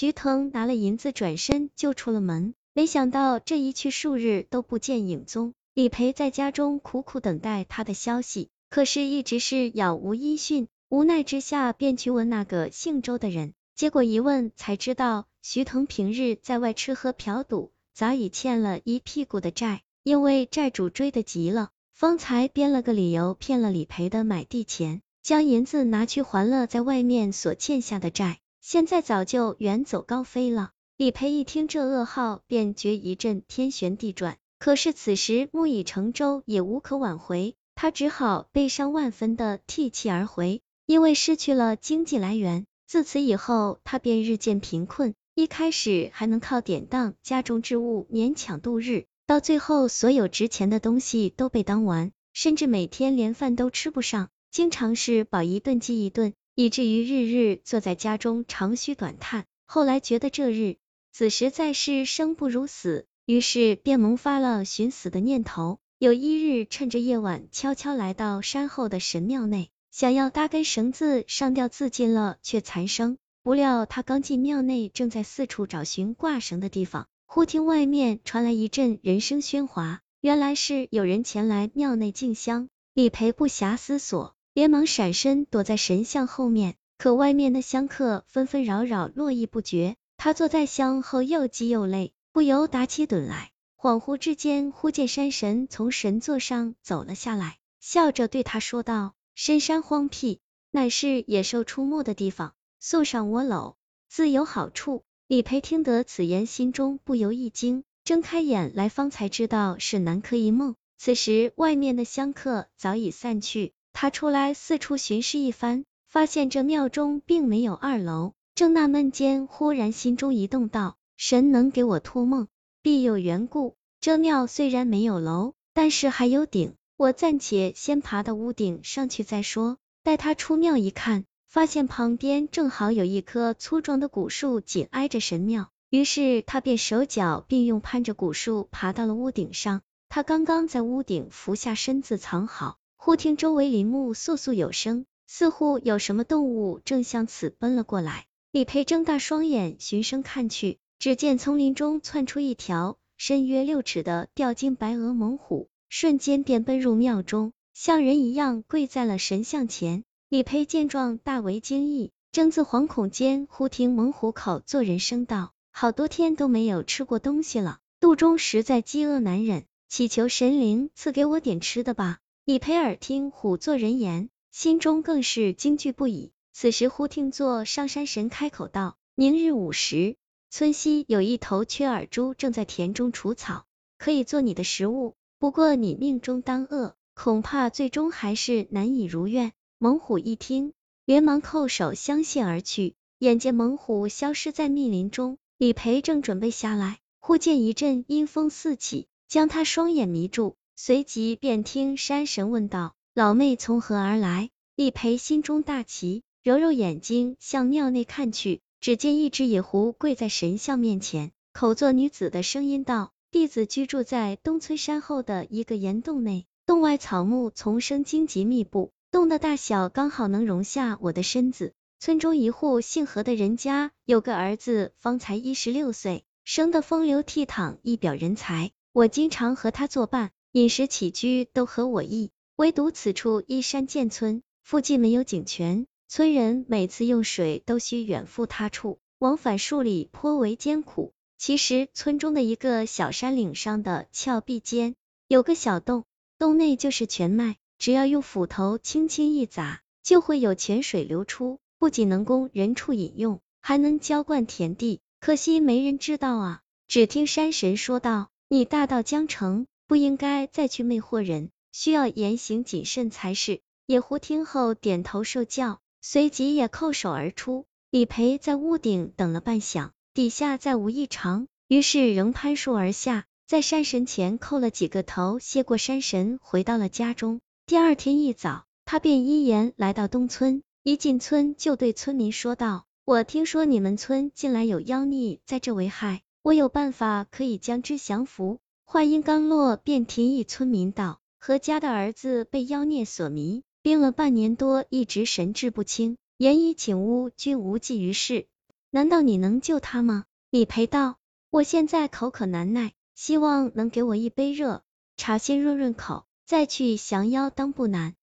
徐腾拿了银子，转身就出了门。没想到这一去数日都不见影踪。李培在家中苦苦等待他的消息，可是一直是杳无音讯。无奈之下，便去问那个姓周的人。结果一问才知道，徐腾平日在外吃喝嫖赌，早已欠了一屁股的债。因为债主追得急了，方才编了个理由骗了李培的买地钱，将银子拿去还了在外面所欠下的债。现在早就远走高飞了。李培一听这噩耗，便觉一阵天旋地转。可是此时木已成舟，也无可挽回，他只好悲伤万分的涕泣而回。因为失去了经济来源，自此以后他便日渐贫困。一开始还能靠典当家中之物勉强度日，到最后所有值钱的东西都被当完，甚至每天连饭都吃不上，经常是饱一顿饥一顿。以至于日日坐在家中长吁短叹，后来觉得这日子实在是生不如死，于是便萌发了寻死的念头。有一日，趁着夜晚，悄悄来到山后的神庙内，想要搭根绳子上吊自尽了，却残生。不料他刚进庙内，正在四处找寻挂绳的地方，忽听外面传来一阵人声喧哗，原来是有人前来庙内敬香。李培不暇思索。连忙闪身躲在神像后面，可外面的香客纷纷扰扰，络绎不绝。他坐在香后又急又累，不由打起盹来。恍惚之间，忽见山神从神座上走了下来，笑着对他说道：“深山荒僻，乃是野兽出没的地方，宿上我楼，自有好处。”李培听得此言，心中不由一惊，睁开眼来，方才知道是南柯一梦。此时外面的香客早已散去。他出来四处巡视一番，发现这庙中并没有二楼，正纳闷间，忽然心中一动，道：神能给我托梦，必有缘故。这庙虽然没有楼，但是还有顶，我暂且先爬到屋顶上去再说。待他出庙一看，发现旁边正好有一棵粗壮的古树紧挨着神庙，于是他便手脚并用攀着古树爬到了屋顶上。他刚刚在屋顶伏下身子藏好。忽听周围林木簌簌有声，似乎有什么动物正向此奔了过来。李培睁大双眼循声看去，只见丛林中窜出一条身约六尺的吊睛白额猛虎，瞬间便奔入庙中，像人一样跪在了神像前。李培见状大为惊异，正自惶恐间，忽听猛虎口做人声道：“好多天都没有吃过东西了，肚中实在饥饿难忍，祈求神灵赐给我点吃的吧。”李培耳听虎作人言，心中更是惊惧不已。此时忽听座上山神开口道：“明日午时，村西有一头缺耳猪正在田中除草，可以做你的食物。不过你命中当恶，恐怕最终还是难以如愿。”猛虎一听，连忙叩首相谢而去。眼见猛虎消失在密林中，李培正准备下来，忽见一阵阴风四起，将他双眼迷住。随即便听山神问道：“老妹从何而来？”李培心中大奇，揉揉眼睛向庙内看去，只见一只野狐跪在神像面前，口作女子的声音道：“弟子居住在东村山后的一个岩洞内，洞外草木丛生，荆棘密布，洞的大小刚好能容下我的身子。村中一户姓何的人家有个儿子，方才一十六岁，生得风流倜傥，一表人才。我经常和他作伴。”饮食起居都合我意，唯独此处依山建村，附近没有井泉，村人每次用水都需远赴他处，往返数里，颇为艰苦。其实村中的一个小山岭上的峭壁间有个小洞，洞内就是泉脉，只要用斧头轻轻一砸，就会有泉水流出，不仅能供人畜饮用，还能浇灌田地。可惜没人知道啊！只听山神说道：“你大道将成。”不应该再去魅惑人，需要言行谨慎才是。野狐听后点头受教，随即也叩首而出。李培在屋顶等了半晌，底下再无异常，于是仍攀树而下，在山神前叩了几个头，谢过山神，回到了家中。第二天一早，他便依言来到东村，一进村就对村民说道：“我听说你们村近来有妖孽在这为害，我有办法可以将之降服。”话音刚落，便听一村民道：“何家的儿子被妖孽所迷，病了半年多，一直神志不清，言已请巫均无济于事。”难道你能救他吗？李培道，我现在口渴难耐，希望能给我一杯热茶，先润润口，再去降妖当不难。